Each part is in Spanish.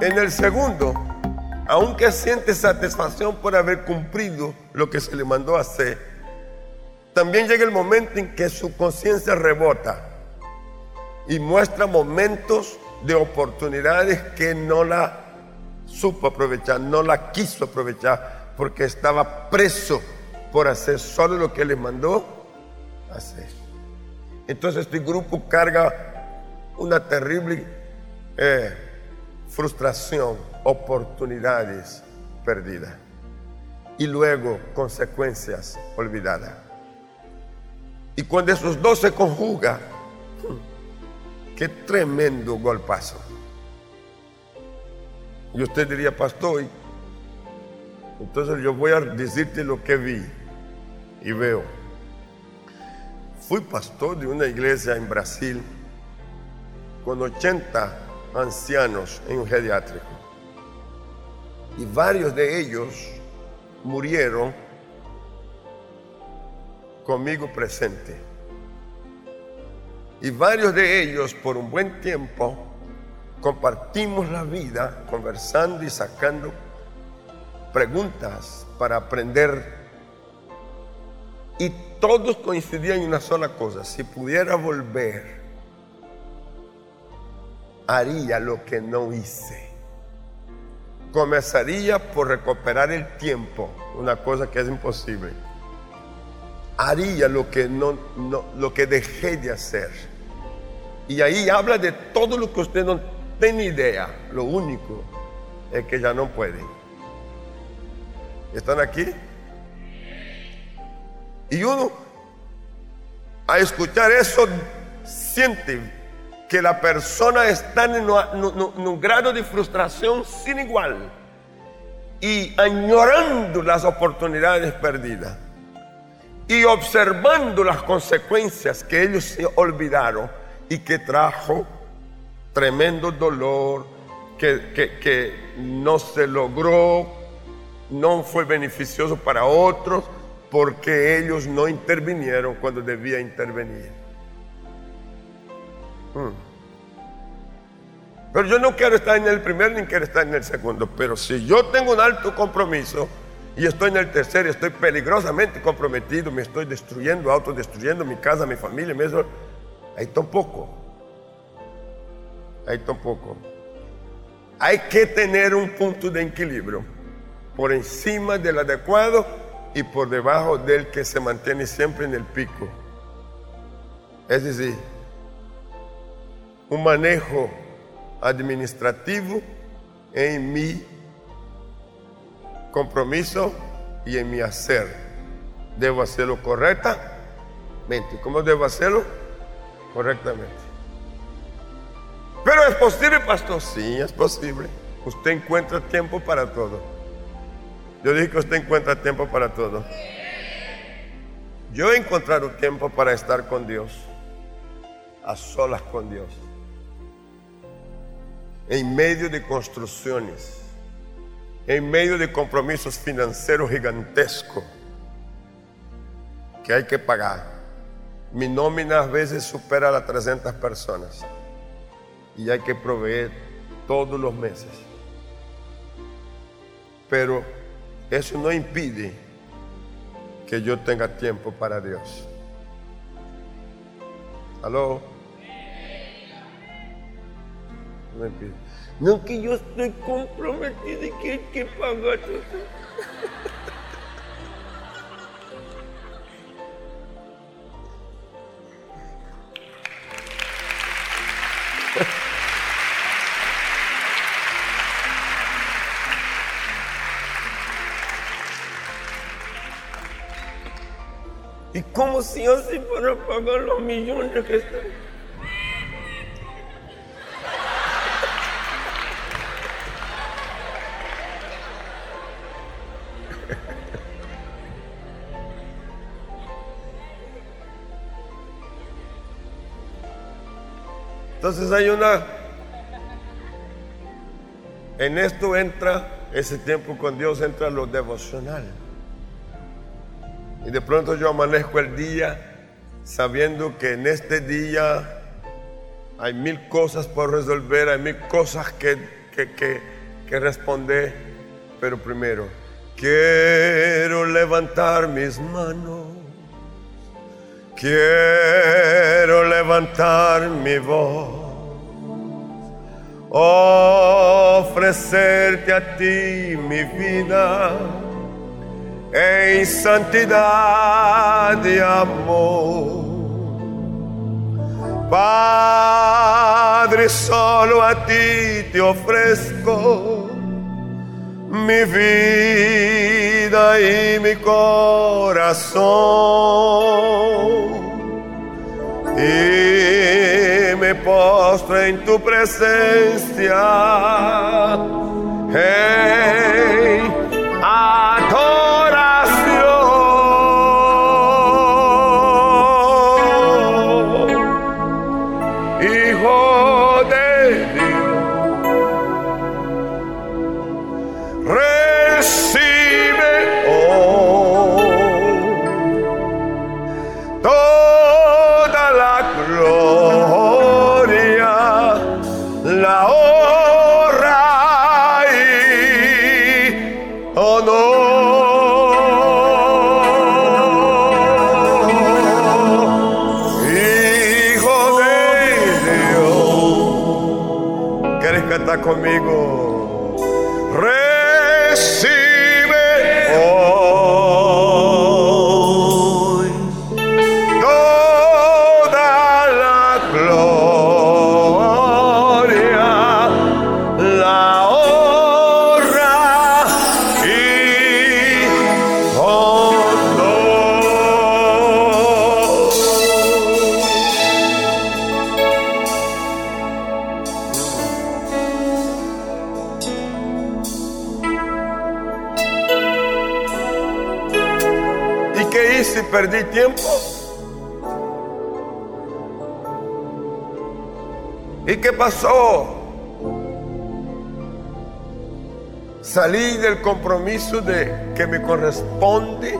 En el segundo, aunque siente satisfacción por haber cumplido lo que se le mandó hacer, también llega el momento en que su conciencia rebota y muestra momentos de oportunidades que no la supo aprovechar, no la quiso aprovechar, porque estaba preso por hacer solo lo que le mandó hacer. Entonces este grupo carga una terrible eh, frustración, oportunidades perdidas y luego consecuencias olvidadas. Y cuando esos dos se conjugan, qué tremendo golpazo. Y usted diría, pastor, entonces yo voy a decirte lo que vi y veo. Fui pastor de una iglesia en Brasil con 80 ancianos en un geriátrico. Y varios de ellos murieron conmigo presente. Y varios de ellos por un buen tiempo compartimos la vida conversando y sacando preguntas para aprender. Y todos coincidían en una sola cosa, si pudiera volver, haría lo que no hice. Comenzaría por recuperar el tiempo, una cosa que es imposible haría lo que, no, lo que dejé de hacer. Y ahí habla de todo lo que usted no tiene idea. Lo único es que ya no puede. ¿Están aquí? Y uno, a escuchar eso, siente que la persona está en un grado de frustración sin igual y añorando las oportunidades perdidas y observando las consecuencias que ellos se olvidaron y que trajo tremendo dolor, que, que, no se logró, no fue beneficioso para otros, porque ellos no intervinieron cuando debía intervenir. Hmm. Pero yo no quiero estar en el primero ni quiero estar en el segundo, pero si yo tengo un alto compromiso, y estoy en el tercero, estoy peligrosamente comprometido, me estoy destruyendo, autodestruyendo mi casa, mi familia, mi eso. Ahí tampoco. Ahí tampoco. Hay que tener un punto de equilibrio por encima del adecuado y por debajo del que se mantiene siempre en el pico. Es decir, un manejo administrativo en mi compromiso y en mi hacer. Debo hacerlo correctamente. ¿Cómo debo hacerlo? Correctamente. Pero es posible, pastor. Sí, es posible. Usted encuentra tiempo para todo. Yo dije que usted encuentra tiempo para todo. Yo he encontrado tiempo para estar con Dios, a solas con Dios, en medio de construcciones en medio de compromisos financieros gigantescos que hay que pagar. Mi nómina a veces supera las 300 personas y hay que proveer todos los meses. Pero eso no impide que yo tenga tiempo para Dios. ¿Aló? No impide. No que yo estoy comprometido y que hay que pagar todo. ¿Y cómo se hace para pagar los millones que están? Entonces hay una... En esto entra ese tiempo con Dios, entra lo devocional. Y de pronto yo amanezco el día sabiendo que en este día hay mil cosas por resolver, hay mil cosas que que, que, que responder, pero primero, quiero levantar mis manos, quiero levantar mi voz ofrecerte a ti mi vida en santidad y amor. Padre, solo a ti te ofrezco mi vida y mi corazón. Y me postro en tu presencia. Hey, adoración. Hijo comigo. Tiempo? ¿Y qué pasó? Salí del compromiso de que me corresponde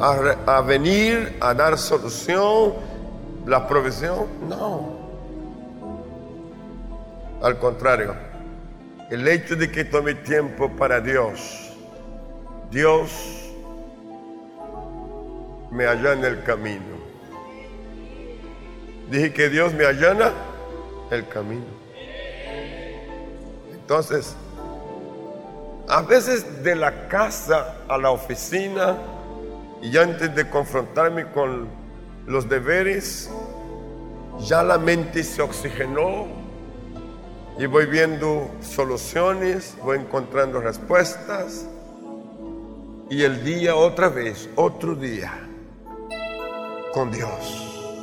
a, re- a venir a dar solución, la provisión. No. Al contrario, el hecho de que tome tiempo para Dios, Dios me allana el camino. Dije que Dios me allana el camino. Entonces, a veces de la casa a la oficina y antes de confrontarme con los deberes, ya la mente se oxigenó y voy viendo soluciones, voy encontrando respuestas y el día otra vez, otro día con Dios,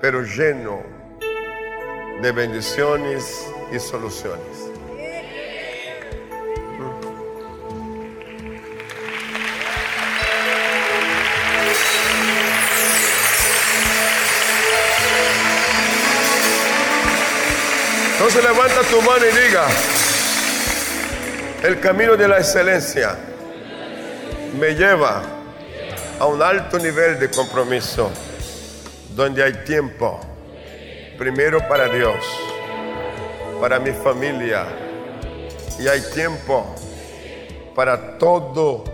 pero lleno de bendiciones y soluciones. Entonces levanta tu mano y diga, el camino de la excelencia me lleva a un alto nivel de compromiso, donde hay tiempo, primero para Dios, para mi familia, y hay tiempo para todos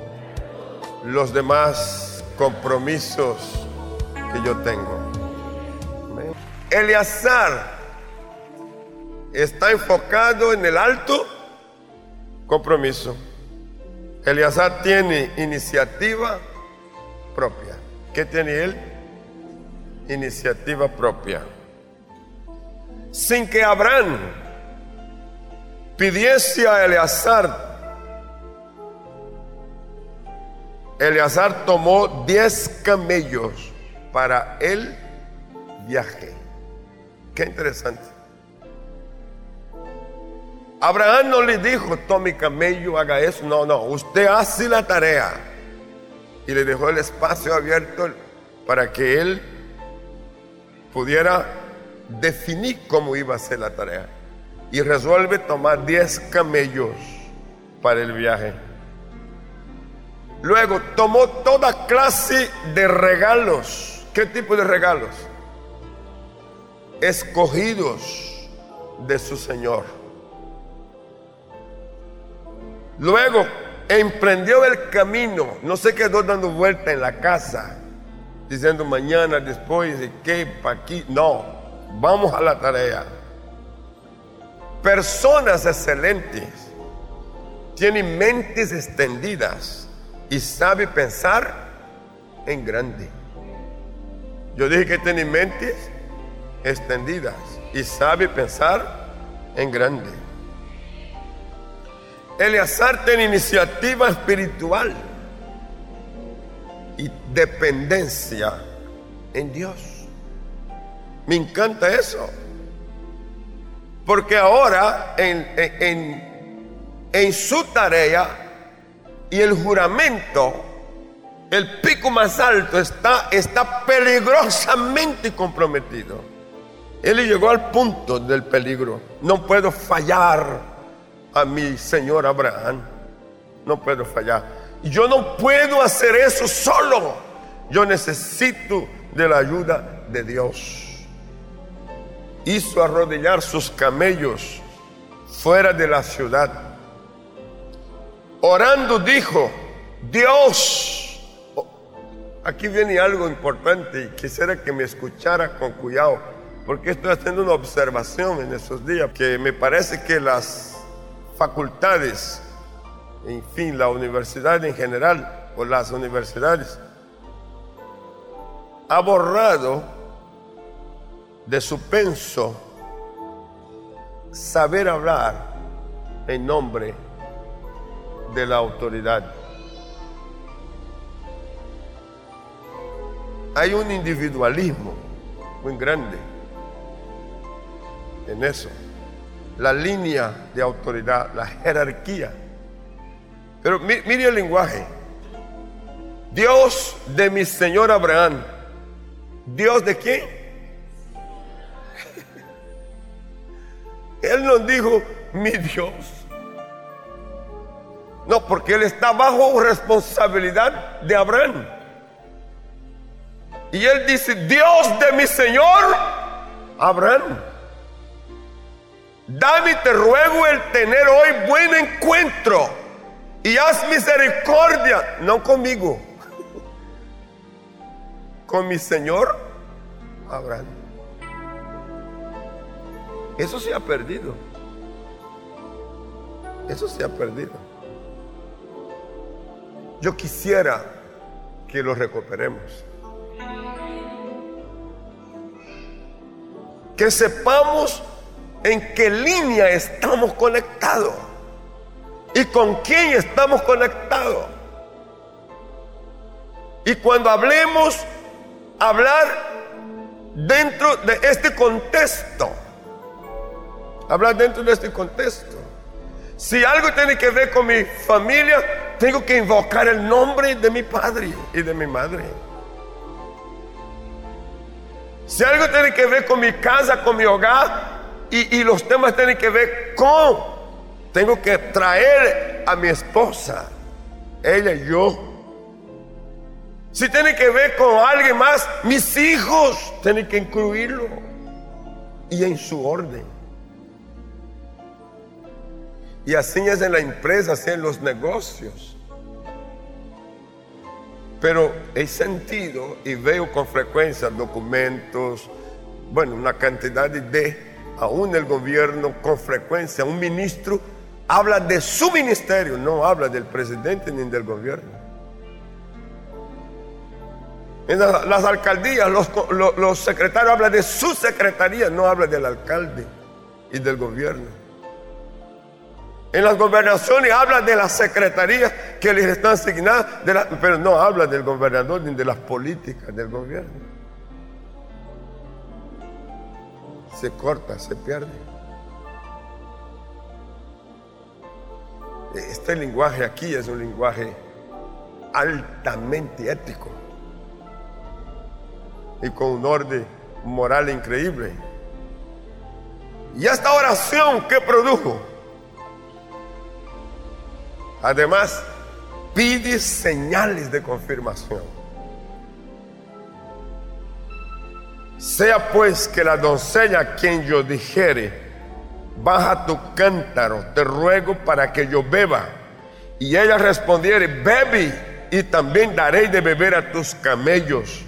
los demás compromisos que yo tengo. Eleazar está enfocado en el alto compromiso. Eleazar tiene iniciativa propia. ¿Qué tiene él? Iniciativa propia. Sin que Abraham pidiese a Eleazar, Eleazar tomó 10 camellos para el viaje. Qué interesante. Abraham no le dijo, tome camello, haga eso. No, no, usted hace la tarea. Y le dejó el espacio abierto para que él pudiera definir cómo iba a ser la tarea. Y resuelve tomar 10 camellos para el viaje. Luego tomó toda clase de regalos. ¿Qué tipo de regalos? Escogidos de su Señor. Luego emprendió el camino, no se quedó dando vuelta en la casa, diciendo mañana, después, de qué, para aquí. No, vamos a la tarea. Personas excelentes tienen mentes extendidas y sabe pensar en grande. Yo dije que tienen mentes extendidas y sabe pensar en grande. Eleazar tiene iniciativa espiritual y dependencia en Dios. Me encanta eso. Porque ahora en, en, en su tarea y el juramento, el pico más alto está, está peligrosamente comprometido. Él llegó al punto del peligro. No puedo fallar a mi Señor Abraham. No puedo fallar. Yo no puedo hacer eso solo. Yo necesito de la ayuda de Dios. Hizo arrodillar sus camellos fuera de la ciudad. Orando dijo, Dios, aquí viene algo importante y quisiera que me escuchara con cuidado, porque estoy haciendo una observación en esos días que me parece que las facultades, en fin, la universidad en general, o las universidades, ha borrado de su penso saber hablar en nombre de la autoridad. Hay un individualismo muy grande en eso la línea de autoridad, la jerarquía. Pero mire el lenguaje. Dios de mi Señor Abraham. ¿Dios de quién? Él nos dijo, mi Dios. No, porque Él está bajo responsabilidad de Abraham. Y Él dice, Dios de mi Señor Abraham. Dame, te ruego el tener hoy buen encuentro y haz misericordia, no conmigo, con mi Señor Abraham. Eso se ha perdido. Eso se ha perdido. Yo quisiera que lo recuperemos. Que sepamos en qué línea estamos conectados y con quién estamos conectados. Y cuando hablemos, hablar dentro de este contexto. Hablar dentro de este contexto. Si algo tiene que ver con mi familia, tengo que invocar el nombre de mi padre y de mi madre. Si algo tiene que ver con mi casa, con mi hogar, y, los temas tienen que ver con, tengo que traer a mi esposa, ella y yo. Si tiene que ver con alguien más, mis hijos, tienen que incluirlo. Y en su orden. Y así es en la empresa, así en los negocios. Pero he sentido y veo con frecuencia documentos, bueno, una cantidad de aún el gobierno con frecuencia, un ministro habla de su ministerio, no habla del presidente ni del gobierno. En las alcaldías, los, secretarios hablan de su secretaría, no habla del alcalde y del gobierno. En las gobernaciones habla de las secretarías que les están asignadas, pero no habla del gobernador ni de las políticas del gobierno. Se corta, se pierde. Este lenguaje aquí es un lenguaje altamente ético y con un orden moral increíble. Y esta oración que produjo, además, pide señales de confirmación. Sea pues que la doncella a quien yo dijere, baja tu cántaro, te ruego para que yo beba, Y ella respondiere, bebe y también daré de beber a tus camellos.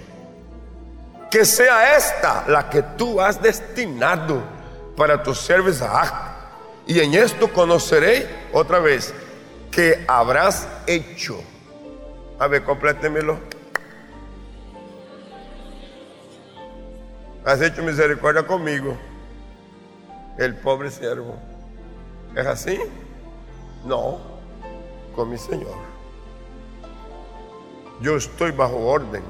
Que sea esta la que tú has destinado para tu siervo Y en esto conoceré otra vez que habrás hecho. A ver, complétemelo. Has hecho misericordia conmigo, el pobre siervo. ¿Es así? No, con mi Señor. Yo estoy bajo orden.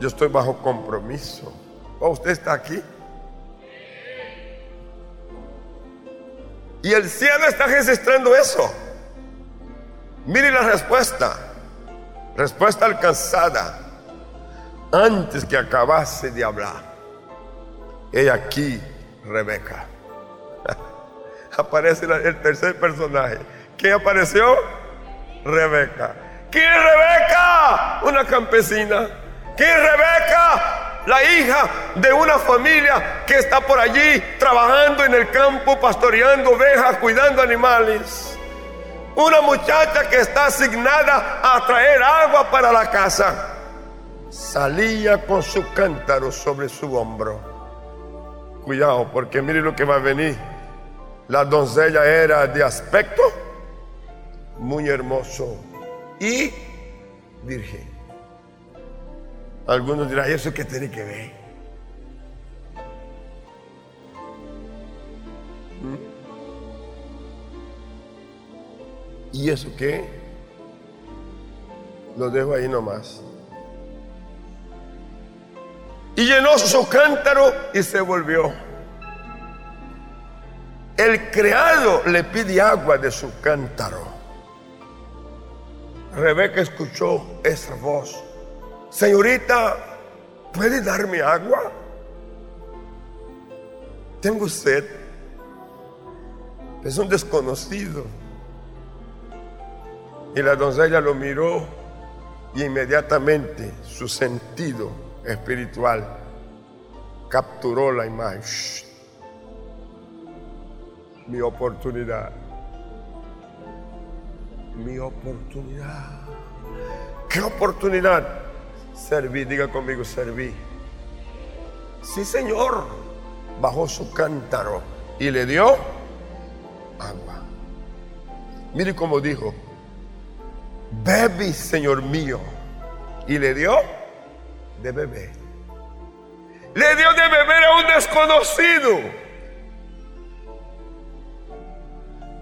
Yo estoy bajo compromiso. ¿O usted está aquí? Y el cielo está registrando eso. Mire la respuesta. Respuesta alcanzada antes que acabase de hablar. He aquí Rebeca. Aparece el tercer personaje. ¿Quién apareció? Rebeca. ¿Quién es Rebeca? Una campesina. ¿Quién es Rebeca? La hija de una familia que está por allí trabajando en el campo, pastoreando ovejas, cuidando animales. Una muchacha que está asignada a traer agua para la casa. Salía con su cántaro sobre su hombro Cuidado, porque mire lo que va a venir. La doncella era de aspecto muy hermoso y virgen. Algunos dirán, ¿eso qué tiene que ver? ¿Mm? ¿Y eso qué? Lo dejo ahí nomás y llenó su cántaro y se volvió. El criado le pide agua de su cántaro. Rebeca escuchó esa voz. Señorita, ¿puede darme agua? Tengo sed. Es un desconocido. Y la doncella lo miró y inmediatamente su sentido espiritual capturó la imagen. Mi oportunidad. Mi oportunidad. ¿Qué oportunidad? Serví, diga conmigo, serví. Sí, Señor. Bajó su cántaro y le dio agua. Mire cómo dijo, bebe, Señor mío. Y le dio de beber. Le dio de beber a un desconocido.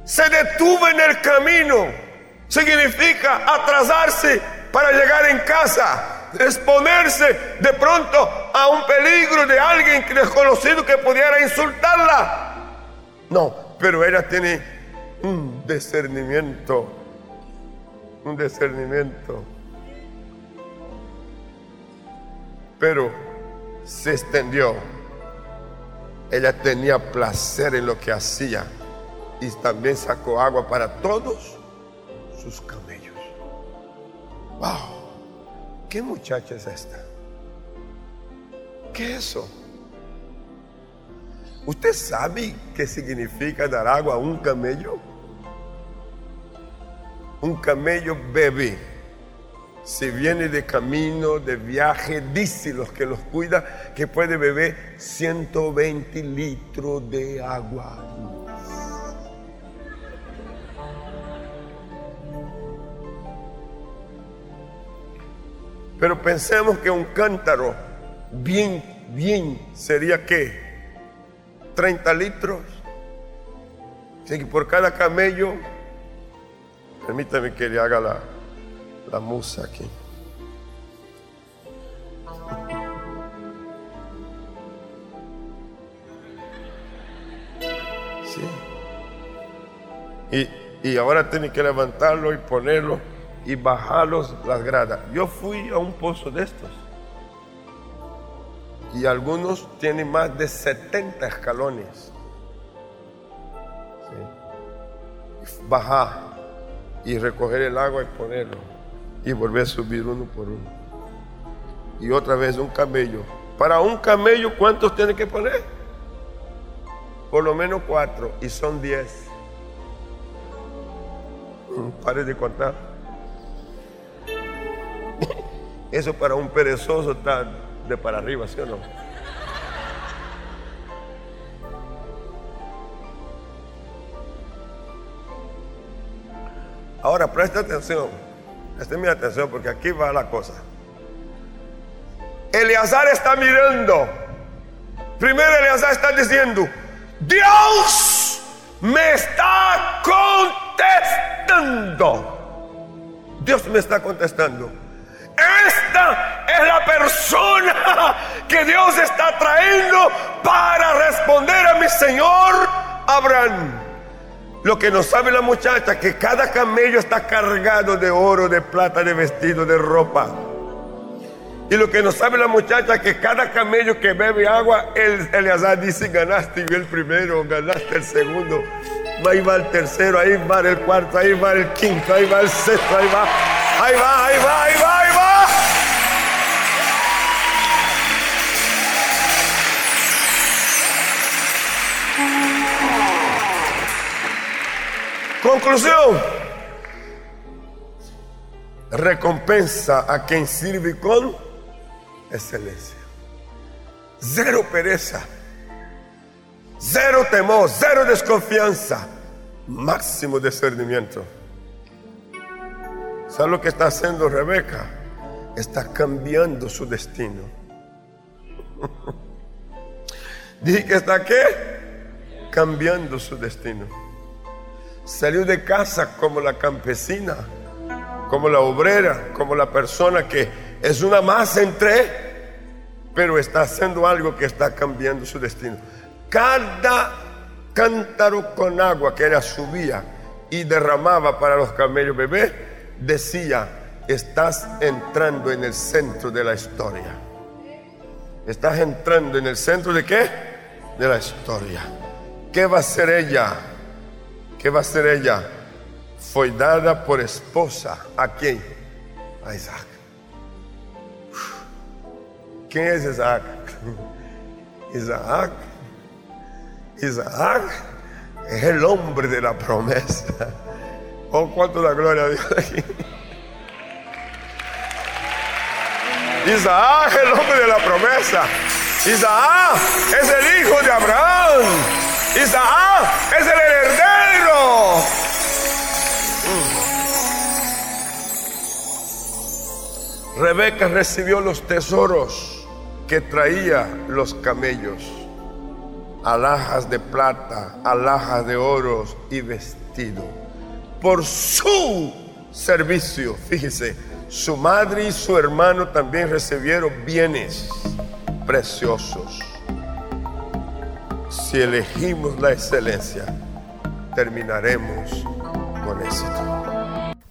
Se detuvo en el camino. Significa atrasarse para llegar en casa. Exponerse de pronto a un peligro de alguien desconocido que pudiera insultarla. No, pero ella tiene un discernimiento. Un discernimiento pero se extendió. Ella tenía placer en lo que hacía y también sacó agua para todos sus camellos. ¡Wow! ¿Qué muchacha es esta? ¿Qué es eso? ¿Usted sabe qué significa dar agua a un camello? Un camello bebe si viene de camino, de viaje, dice los que los cuida que puede beber 120 litros de agua. Pero pensemos que un cántaro bien, bien sería que 30 litros. Así que por cada camello, permítame que le haga la, la musa aquí. Sí. Y, y ahora tiene que levantarlo y ponerlo y bajarlos las gradas. Yo fui a un pozo de estos. Y algunos tienen más de 70 escalones. Sí. Bajar y recoger el agua y ponerlo y volver a subir uno por uno. Y otra vez un camello. Para un camello, ¿cuántos tiene que poner? Por lo menos cuatro, y son diez. Pare de contar. Eso para un perezoso está de para arriba, ¿sí o no? Ahora presta atención, presta mi atención porque aquí va la cosa. Eleazar está mirando. Primero Eleazar está diciendo, Dios me está contestando. Dios me está contestando. Esta es la persona que Dios está trayendo para responder a mi Señor Abraham. Lo que no sabe la muchacha, que cada camello está cargado de oro, de plata, de vestido, de ropa. Y lo que no sabe la muchacha, que cada camello que bebe agua, el Eleazar dice, ganaste el primero, ganaste el segundo. Ahí va el tercero, ahí va el cuarto, ahí va el quinto, ahí va el sexto, ahí va, ahí va, ahí va, ahí va, Conclusión. Recompensa a quien sirve con excelencia. Cero pereza. Cero temor, cero desconfianza. Máximo discernimiento. ¿Sabe lo que está haciendo Rebeca? Está cambiando su destino. Dije que está qué? Cambiando su destino. Salió de casa como la campesina, como la obrera, como la persona que es una más entre, pero está haciendo algo que está cambiando su destino. Cada cántaro con agua que ella subía y derramaba para los camellos bebés, decía, estás entrando en el centro de la historia. Estás entrando en el centro de qué? De la historia. ¿Qué va a ser ella? ¿Qué va a ser ella? Fue dada por esposa. ¿A quién? A Isaac. ¿Quién es Isaac? Isaac. Isaac es el hombre de la promesa. Oh, cuánto la gloria a Dios aquí. Isaac es el hombre de la promesa. Isaac es el hijo de Abraham. Isaac es el heredero. Rebeca recibió los tesoros que traía los camellos, alhajas de plata, alhajas de oros y vestido. Por su servicio, fíjese, su madre y su hermano también recibieron bienes preciosos si elegimos la excelencia, terminaremos con éxito.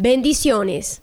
Bendiciones.